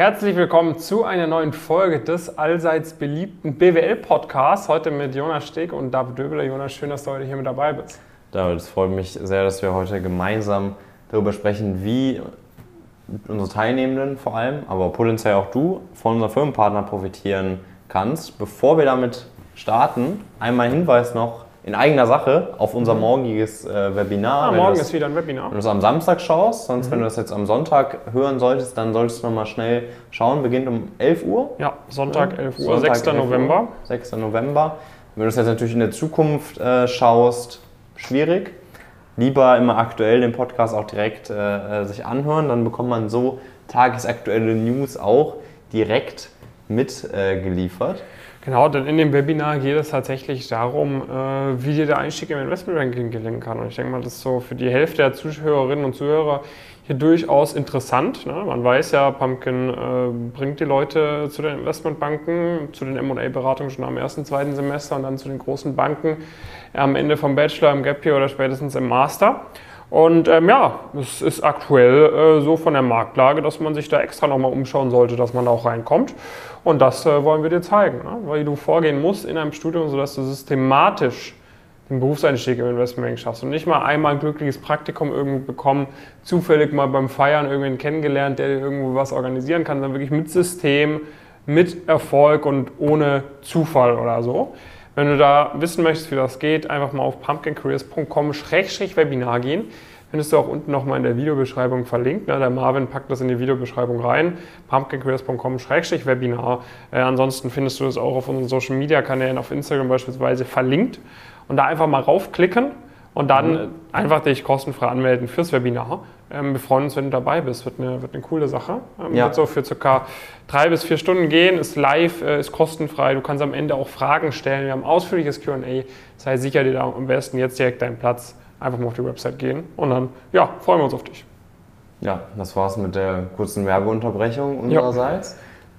Herzlich willkommen zu einer neuen Folge des allseits beliebten BWL-Podcasts. Heute mit Jonas Steg und David Döbeler. Jonas, schön, dass du heute hier mit dabei bist. David, es freut mich sehr, dass wir heute gemeinsam darüber sprechen, wie unsere Teilnehmenden vor allem, aber potenziell auch du, von unserem Firmenpartner profitieren kannst. Bevor wir damit starten, einmal ein Hinweis noch in eigener Sache auf unser mhm. morgiges äh, Webinar. Ah, morgen das, ist wieder ein Webinar. Wenn du es am Samstag schaust, sonst mhm. wenn du das jetzt am Sonntag hören solltest, dann solltest du nochmal schnell schauen. Beginnt um 11 Uhr. Ja, Sonntag 11 Uhr, Sonntag 6. 11 November. Uhr, 6. November. Wenn du es jetzt natürlich in der Zukunft äh, schaust, schwierig. Lieber immer aktuell den Podcast auch direkt äh, äh sich anhören, dann bekommt man so tagesaktuelle News auch direkt mitgeliefert. Äh, Genau, denn in dem Webinar geht es tatsächlich darum, äh, wie dir der Einstieg im Investmentbanking gelingen kann. Und ich denke mal, das ist so für die Hälfte der Zuhörerinnen und Zuhörer hier durchaus interessant. Ne? Man weiß ja, Pumpkin äh, bringt die Leute zu den Investmentbanken, zu den M&A-Beratungen schon am ersten, zweiten Semester und dann zu den großen Banken am Ende vom Bachelor, im Gap Year oder spätestens im Master. Und ähm, ja, es ist aktuell äh, so von der Marktlage, dass man sich da extra nochmal umschauen sollte, dass man da auch reinkommt. Und das äh, wollen wir dir zeigen, ne? wie du vorgehen musst in einem Studium, sodass du systematisch den Berufseinstieg im Investmentbanking schaffst und nicht mal einmal ein glückliches Praktikum irgendwie bekommen, zufällig mal beim Feiern irgendwen kennengelernt, der irgendwo was organisieren kann, sondern wirklich mit System, mit Erfolg und ohne Zufall oder so. Wenn du da wissen möchtest, wie das geht, einfach mal auf pumpkincareers.com-webinar gehen. Findest du auch unten nochmal in der Videobeschreibung verlinkt. Ne? Der Marvin packt das in die Videobeschreibung rein. pumpkincareers.com-webinar. Äh, ansonsten findest du das auch auf unseren Social Media Kanälen, auf Instagram beispielsweise verlinkt. Und da einfach mal raufklicken und dann mhm. einfach dich kostenfrei anmelden fürs Webinar. Ähm, wir freuen uns, wenn du dabei bist. Wird eine, wird eine coole Sache. Ähm, ja. Wird so für circa drei bis vier Stunden gehen, ist live, äh, ist kostenfrei. Du kannst am Ende auch Fragen stellen. Wir haben ausführliches QA. Sei sicher dir da am besten jetzt direkt deinen Platz. Einfach mal auf die Website gehen und dann, ja, freuen wir uns auf dich. Ja, das war's mit der kurzen Werbeunterbrechung unsererseits.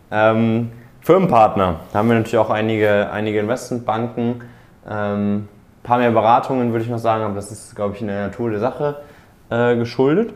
Ja. Ähm, Firmenpartner, da haben wir natürlich auch einige, einige Investmentbanken. Ähm, ein paar mehr Beratungen, würde ich noch sagen, aber das ist, glaube ich, in der Natur der Sache äh, geschuldet.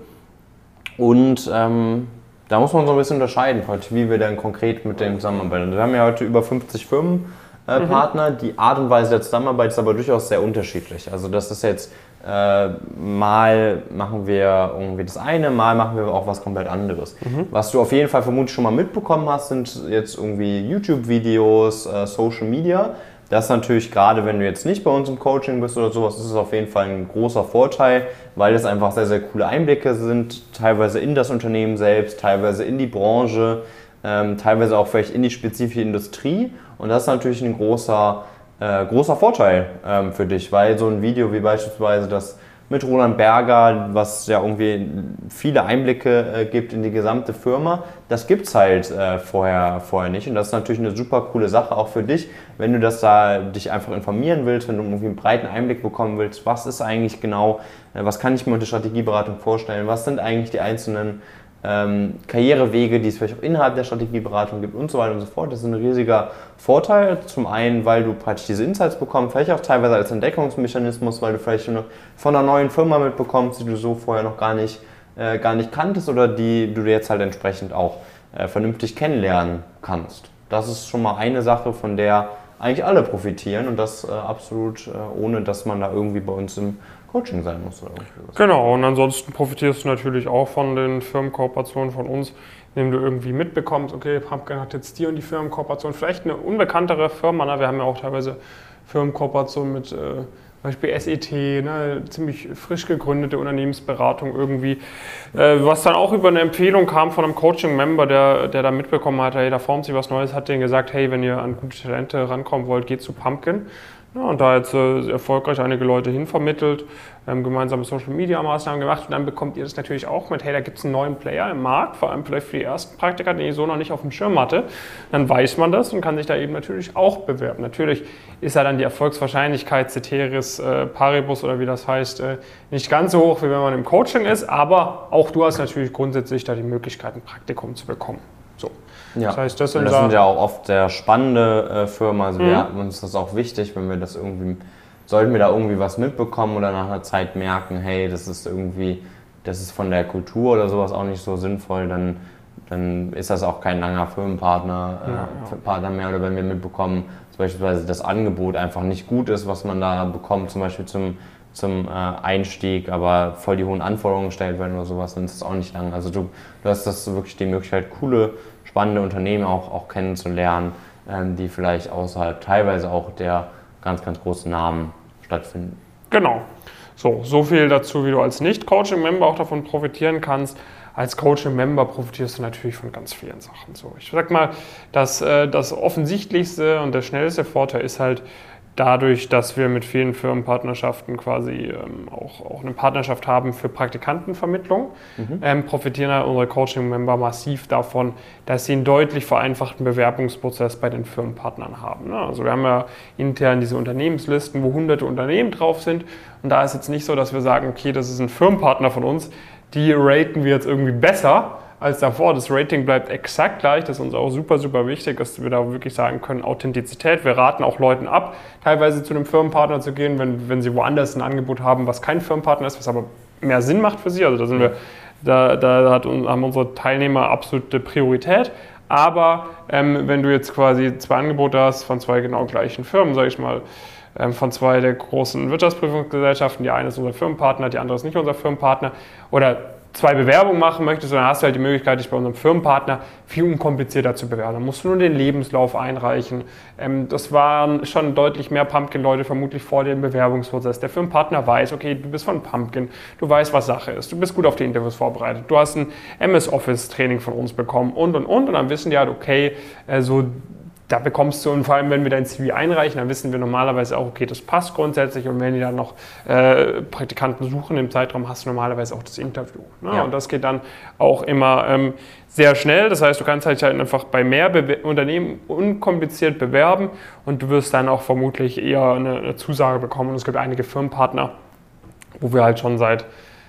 Und ähm, da muss man so ein bisschen unterscheiden, wie wir dann konkret mit denen zusammenarbeiten. Wir haben ja heute über 50 Firmenpartner. Mhm. Die Art und Weise der Zusammenarbeit ist aber durchaus sehr unterschiedlich. Also das ist jetzt äh, mal machen wir irgendwie das eine, mal machen wir auch was komplett anderes. Mhm. Was du auf jeden Fall vermutlich schon mal mitbekommen hast, sind jetzt irgendwie YouTube-Videos, äh, Social Media das ist natürlich gerade, wenn du jetzt nicht bei uns im Coaching bist oder sowas, ist es auf jeden Fall ein großer Vorteil, weil es einfach sehr, sehr coole Einblicke sind, teilweise in das Unternehmen selbst, teilweise in die Branche, ähm, teilweise auch vielleicht in die spezifische Industrie. Und das ist natürlich ein großer, äh, großer Vorteil ähm, für dich, weil so ein Video wie beispielsweise das mit Roland Berger, was ja irgendwie viele Einblicke äh, gibt in die gesamte Firma. Das gibt es halt äh, vorher, vorher nicht. Und das ist natürlich eine super coole Sache auch für dich, wenn du das da dich einfach informieren willst, wenn du irgendwie einen breiten Einblick bekommen willst, was ist eigentlich genau, äh, was kann ich mir unter Strategieberatung vorstellen, was sind eigentlich die einzelnen ähm, Karrierewege, die es vielleicht auch innerhalb der Strategieberatung gibt und so weiter und so fort. Das ist ein riesiger Vorteil. Zum einen, weil du praktisch diese Insights bekommst, vielleicht auch teilweise als Entdeckungsmechanismus, weil du vielleicht von einer neuen Firma mitbekommst, die du so vorher noch gar nicht, äh, gar nicht kanntest oder die du jetzt halt entsprechend auch äh, vernünftig kennenlernen kannst. Das ist schon mal eine Sache, von der eigentlich alle profitieren und das äh, absolut äh, ohne, dass man da irgendwie bei uns im Coaching sein muss. Oder genau, und ansonsten profitierst du natürlich auch von den Firmenkooperationen von uns, indem du irgendwie mitbekommst, okay, Pumpkin hat jetzt die und die Firmenkooperation, vielleicht eine unbekanntere Firma, ne? wir haben ja auch teilweise Firmenkooperationen mit äh, Beispiel SET, ne, ziemlich frisch gegründete Unternehmensberatung irgendwie, äh, was dann auch über eine Empfehlung kam von einem Coaching-Member, der, der da mitbekommen hat, hey, da formt sich was Neues, hat denen gesagt, hey, wenn ihr an gute Talente rankommen wollt, geht zu Pumpkin. Ja, und da jetzt äh, erfolgreich einige Leute hinvermittelt, ähm, gemeinsame Social Media Maßnahmen gemacht und dann bekommt ihr das natürlich auch mit, hey, da gibt es einen neuen Player im Markt, vor allem vielleicht für die ersten Praktiker, den ich so noch nicht auf dem Schirm hatte. Dann weiß man das und kann sich da eben natürlich auch bewerben. Natürlich ist ja dann die Erfolgswahrscheinlichkeit Ceteris äh, Paribus oder wie das heißt, äh, nicht ganz so hoch, wie wenn man im Coaching ist, aber auch du hast natürlich grundsätzlich da die Möglichkeit, ein Praktikum zu bekommen. Ja. Das heißt, das sind, das sind ja auch oft sehr spannende äh, Firmen. Also mhm. wir, uns ist das auch wichtig, wenn wir das irgendwie, sollten wir da irgendwie was mitbekommen oder nach einer Zeit merken, hey, das ist irgendwie, das ist von der Kultur oder sowas auch nicht so sinnvoll, dann dann ist das auch kein langer Firmenpartner äh, ja, ja. Partner mehr. Oder wenn wir mitbekommen, beispielsweise das Angebot einfach nicht gut ist, was man da bekommt, zum Beispiel zum, zum äh, Einstieg, aber voll die hohen Anforderungen gestellt werden oder sowas, dann ist das auch nicht lang. Also du, du hast das wirklich die Möglichkeit, coole, spannende Unternehmen auch, auch kennenzulernen, ähm, die vielleicht außerhalb teilweise auch der ganz, ganz großen Namen stattfinden. Genau. So, so viel dazu, wie du als Nicht-Coaching-Member auch davon profitieren kannst als Coaching-Member profitierst du natürlich von ganz vielen Sachen. So, ich sag mal, dass äh, das offensichtlichste und der schnellste Vorteil ist halt dadurch, dass wir mit vielen Firmenpartnerschaften quasi ähm, auch, auch eine Partnerschaft haben für Praktikantenvermittlung, mhm. ähm, profitieren halt unsere Coaching-Member massiv davon, dass sie einen deutlich vereinfachten Bewerbungsprozess bei den Firmenpartnern haben. Ne? Also wir haben ja intern diese Unternehmenslisten, wo hunderte Unternehmen drauf sind und da ist jetzt nicht so, dass wir sagen, okay, das ist ein Firmenpartner von uns, die raten wir jetzt irgendwie besser als davor. Das Rating bleibt exakt gleich. Das ist uns auch super, super wichtig, dass wir da wirklich sagen können, Authentizität. Wir raten auch Leuten ab, teilweise zu einem Firmenpartner zu gehen, wenn, wenn sie woanders ein Angebot haben, was kein Firmenpartner ist, was aber mehr Sinn macht für sie. Also da sind wir, da, da hat, haben unsere Teilnehmer absolute Priorität. Aber ähm, wenn du jetzt quasi zwei Angebote hast von zwei genau gleichen Firmen, sage ich mal, ähm, von zwei der großen Wirtschaftsprüfungsgesellschaften. Die eine ist unser Firmenpartner, die andere ist nicht unser Firmenpartner. Oder zwei Bewerbungen machen möchtest, dann hast du halt die Möglichkeit, dich bei unserem Firmenpartner viel unkomplizierter zu bewerben. Dann musst du nur den Lebenslauf einreichen. Ähm, das waren schon deutlich mehr Pumpkin-Leute vermutlich vor dem Bewerbungsprozess. Der Firmenpartner weiß, okay, du bist von Pumpkin, du weißt, was Sache ist, du bist gut auf die Interviews vorbereitet, du hast ein MS-Office-Training von uns bekommen und und und. Und dann wissen die halt, okay, äh, so da bekommst du, und vor allem, wenn wir dein CV einreichen, dann wissen wir normalerweise auch, okay, das passt grundsätzlich. Und wenn die dann noch äh, Praktikanten suchen im Zeitraum, hast du normalerweise auch das Interview. Ne? Ja. Und das geht dann auch immer ähm, sehr schnell. Das heißt, du kannst halt einfach bei mehr Be Unternehmen unkompliziert bewerben und du wirst dann auch vermutlich eher eine, eine Zusage bekommen. Und es gibt einige Firmenpartner, wo wir halt schon seit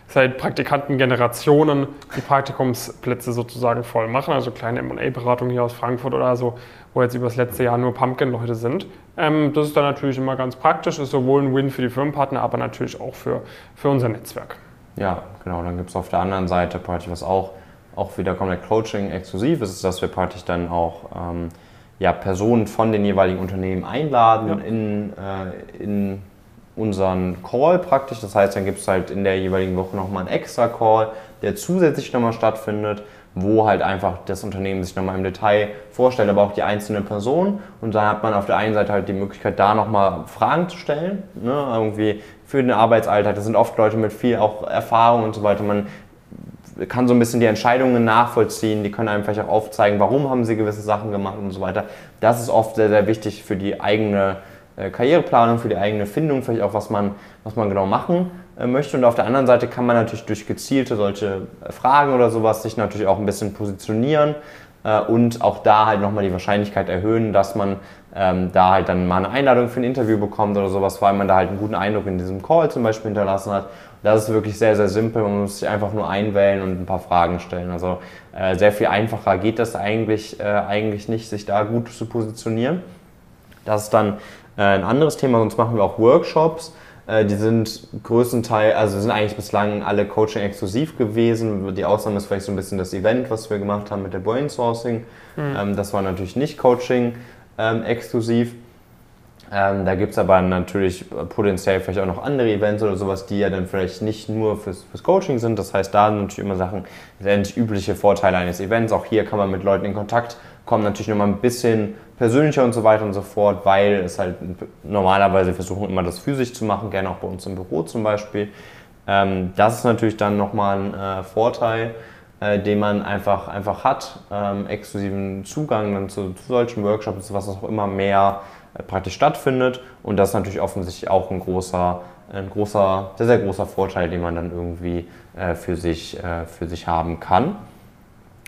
seit Praktikantengenerationen die Praktikumsplätze sozusagen voll machen. Also kleine M&A-Beratung hier aus Frankfurt oder so, wo jetzt über das letzte Jahr nur Pumpkin-Leute sind. Ähm, das ist dann natürlich immer ganz praktisch, ist sowohl ein Win für die Firmenpartner, aber natürlich auch für, für unser Netzwerk. Ja, genau. Dann gibt es auf der anderen Seite praktisch was auch, auch wieder komplett Coaching exklusiv ist, dass wir praktisch dann auch ähm, ja, Personen von den jeweiligen Unternehmen einladen ja. in, äh, in unseren Call praktisch. Das heißt, dann gibt es halt in der jeweiligen Woche nochmal einen extra Call, der zusätzlich nochmal stattfindet, wo halt einfach das Unternehmen sich nochmal im Detail vorstellt, aber auch die einzelne Person. Und dann hat man auf der einen Seite halt die Möglichkeit, da nochmal Fragen zu stellen, ne? irgendwie für den Arbeitsalltag. Das sind oft Leute mit viel auch Erfahrung und so weiter. Man kann so ein bisschen die Entscheidungen nachvollziehen, die können einem vielleicht auch aufzeigen, warum haben sie gewisse Sachen gemacht und so weiter. Das ist oft sehr, sehr wichtig für die eigene Karriereplanung, für die eigene Findung, vielleicht auch, was man, was man genau machen äh, möchte. Und auf der anderen Seite kann man natürlich durch gezielte solche äh, Fragen oder sowas sich natürlich auch ein bisschen positionieren und auch da halt nochmal die Wahrscheinlichkeit erhöhen, dass man ähm, da halt dann mal eine Einladung für ein Interview bekommt oder sowas, weil man da halt einen guten Eindruck in diesem Call zum Beispiel hinterlassen hat. Das ist wirklich sehr, sehr simpel. Man muss sich einfach nur einwählen und ein paar Fragen stellen. Also äh, sehr viel einfacher geht das eigentlich, äh, eigentlich nicht, sich da gut zu positionieren. Das ist dann äh, ein anderes Thema, sonst machen wir auch Workshops. Äh, die sind größtenteils, also sind eigentlich bislang alle Coaching exklusiv gewesen. Die Ausnahme ist vielleicht so ein bisschen das Event, was wir gemacht haben mit der Brain-Sourcing. Mhm. Das war natürlich nicht Coaching ähm, exklusiv. Ähm, da gibt es aber natürlich potenziell vielleicht auch noch andere Events oder sowas, die ja dann vielleicht nicht nur fürs, fürs Coaching sind. Das heißt, da sind natürlich immer Sachen, letztendlich übliche Vorteile eines Events. Auch hier kann man mit Leuten in Kontakt kommen, natürlich nochmal ein bisschen persönlicher und so weiter und so fort, weil es halt normalerweise versuchen immer das physisch zu machen, gerne auch bei uns im Büro zum Beispiel. Ähm, das ist natürlich dann nochmal ein äh, Vorteil, äh, den man einfach, einfach hat, ähm, exklusiven Zugang dann zu, zu, solchen Workshops, was auch immer mehr äh, praktisch stattfindet und das ist natürlich offensichtlich auch ein großer, ein großer, sehr, sehr großer Vorteil, den man dann irgendwie äh, für, sich, äh, für sich haben kann.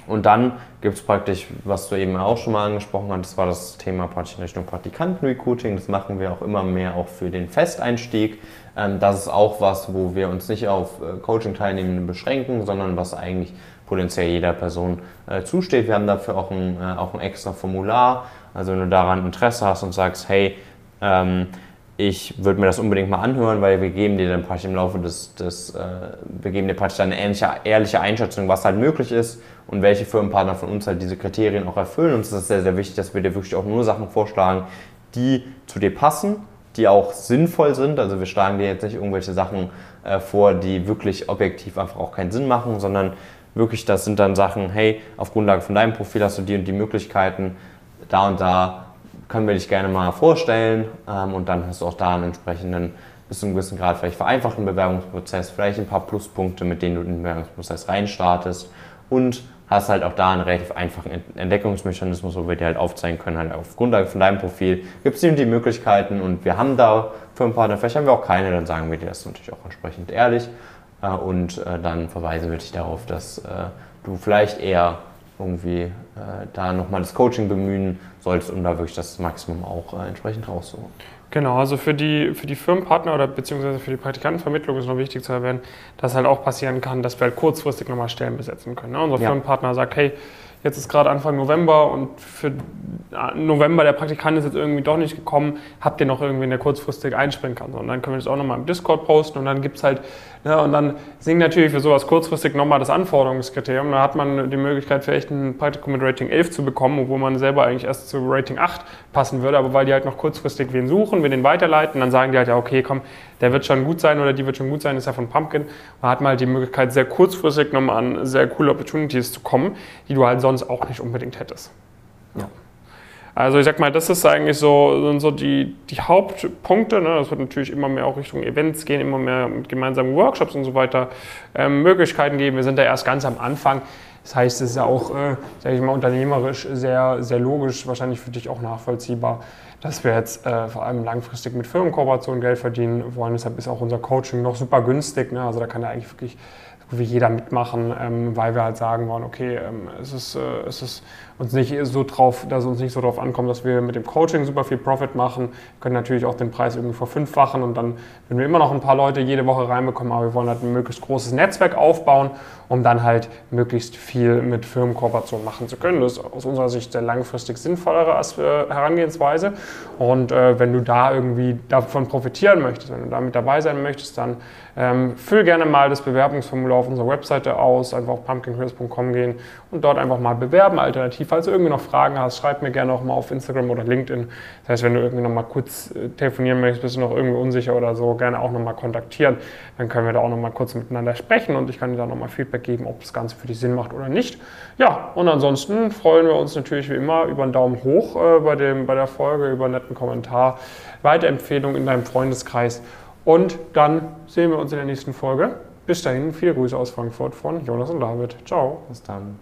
Und dann gibt es praktisch, was du eben auch schon mal angesprochen hast, das war das Thema praktisch in Richtung Praktikantenrecruiting. Das machen wir auch immer mehr auch für den Festeinstieg. Ähm, das ist auch was, wo wir uns nicht auf äh, Coaching-Teilnehmenden beschränken, sondern was eigentlich potenziell jeder Person äh, zusteht. Wir haben dafür auch ein, äh, auch ein extra Formular. Also wenn du daran Interesse hast und sagst, hey, ähm, ich würde mir das unbedingt mal anhören, weil wir geben dir dann praktisch im Laufe des, des äh, wir geben dir praktisch eine ähnliche, ehrliche Einschätzung, was halt möglich ist und welche Firmenpartner von uns halt diese Kriterien auch erfüllen. Uns ist es sehr, sehr wichtig, dass wir dir wirklich auch nur Sachen vorschlagen, die zu dir passen, die auch sinnvoll sind. Also wir schlagen dir jetzt nicht irgendwelche Sachen äh, vor, die wirklich objektiv einfach auch keinen Sinn machen, sondern wirklich, das sind dann Sachen, hey, auf Grundlage von deinem Profil hast du die und die Möglichkeiten, da und da können wir dich gerne mal vorstellen ähm, und dann hast du auch da einen entsprechenden, bis zu einem gewissen Grad vielleicht vereinfachten Bewerbungsprozess, vielleicht ein paar Pluspunkte, mit denen du in den Bewerbungsprozess reinstartest und hast halt auch da einen relativ einfachen Entdeckungsmechanismus, wo wir dir halt aufzeigen können, halt auf Grundlage von deinem Profil gibt es dir die Möglichkeiten und wir haben da Firmenpartner, vielleicht haben wir auch keine, dann sagen wir dir das natürlich auch entsprechend ehrlich äh, und äh, dann verweisen wir dich darauf, dass äh, du vielleicht eher irgendwie äh, da nochmal das Coaching bemühen solltest, um da wirklich das Maximum auch äh, entsprechend rauszuholen. Genau, also für die, für die Firmenpartner oder beziehungsweise für die Praktikantenvermittlung ist noch wichtig zu erwähnen, dass halt auch passieren kann, dass wir halt kurzfristig nochmal Stellen besetzen können. Ne? Unser ja. Firmenpartner sagt, hey, Jetzt ist gerade Anfang November und für November der Praktikant ist jetzt irgendwie doch nicht gekommen. Habt ihr noch irgendwen, der kurzfristig einspringen kann? Und dann können wir das auch nochmal im Discord posten und dann gibt es halt, ne, und dann sinkt natürlich für sowas kurzfristig nochmal das Anforderungskriterium. Da hat man die Möglichkeit, vielleicht ein Praktikum mit Rating 11 zu bekommen, obwohl man selber eigentlich erst zu Rating 8 passen würde. Aber weil die halt noch kurzfristig wen suchen, wir den weiterleiten, dann sagen die halt, ja, okay, komm, der wird schon gut sein oder die wird schon gut sein, ist ja von Pumpkin. Da hat man halt die Möglichkeit, sehr kurzfristig nochmal an sehr coole Opportunities zu kommen, die du halt sonst auch nicht unbedingt hättest. Ja. Also ich sag mal, das ist eigentlich so, sind so die, die Hauptpunkte. Ne? Das wird natürlich immer mehr auch Richtung Events gehen, immer mehr mit gemeinsamen Workshops und so weiter ähm, Möglichkeiten geben. Wir sind da erst ganz am Anfang. Das heißt, es ist ja auch, äh, sage ich mal, unternehmerisch sehr, sehr logisch, wahrscheinlich für dich auch nachvollziehbar, dass wir jetzt äh, vor allem langfristig mit Firmenkooperationen Geld verdienen wollen. Deshalb ist auch unser Coaching noch super günstig. Ne? Also da kann ja eigentlich wirklich wie jeder mitmachen, ähm, weil wir halt sagen wollen, okay, ähm, es, ist, äh, es ist uns nicht so drauf, dass uns nicht so darauf ankommt, dass wir mit dem Coaching super viel Profit machen. Wir können natürlich auch den Preis irgendwie verfünffachen und dann würden wir immer noch ein paar Leute jede Woche reinbekommen, aber wir wollen halt ein möglichst großes Netzwerk aufbauen, um dann halt möglichst viel mit Firmenkooperationen machen zu können. Das ist aus unserer Sicht sehr langfristig sinnvollere äh, Herangehensweise. Und äh, wenn du da irgendwie davon profitieren möchtest, wenn du da mit dabei sein möchtest, dann ähm, füll gerne mal das Bewerbungsformular auf unserer Webseite aus, einfach auf pumpkincrisp.com gehen und dort einfach mal bewerben. Alternativ falls du irgendwie noch Fragen hast, schreib mir gerne auch mal auf Instagram oder LinkedIn. Das heißt, wenn du irgendwie noch mal kurz äh, telefonieren möchtest, bist du noch irgendwie unsicher oder so, gerne auch noch mal kontaktieren. Dann können wir da auch noch mal kurz miteinander sprechen und ich kann dir da noch mal Feedback geben, ob das Ganze für dich Sinn macht oder nicht. Ja, und ansonsten freuen wir uns natürlich wie immer über einen Daumen hoch äh, bei, dem, bei der Folge, über einen netten Kommentar, Weiterempfehlung in deinem Freundeskreis. Und dann sehen wir uns in der nächsten Folge. Bis dahin, viele Grüße aus Frankfurt von Jonas und David. Ciao. Bis dann.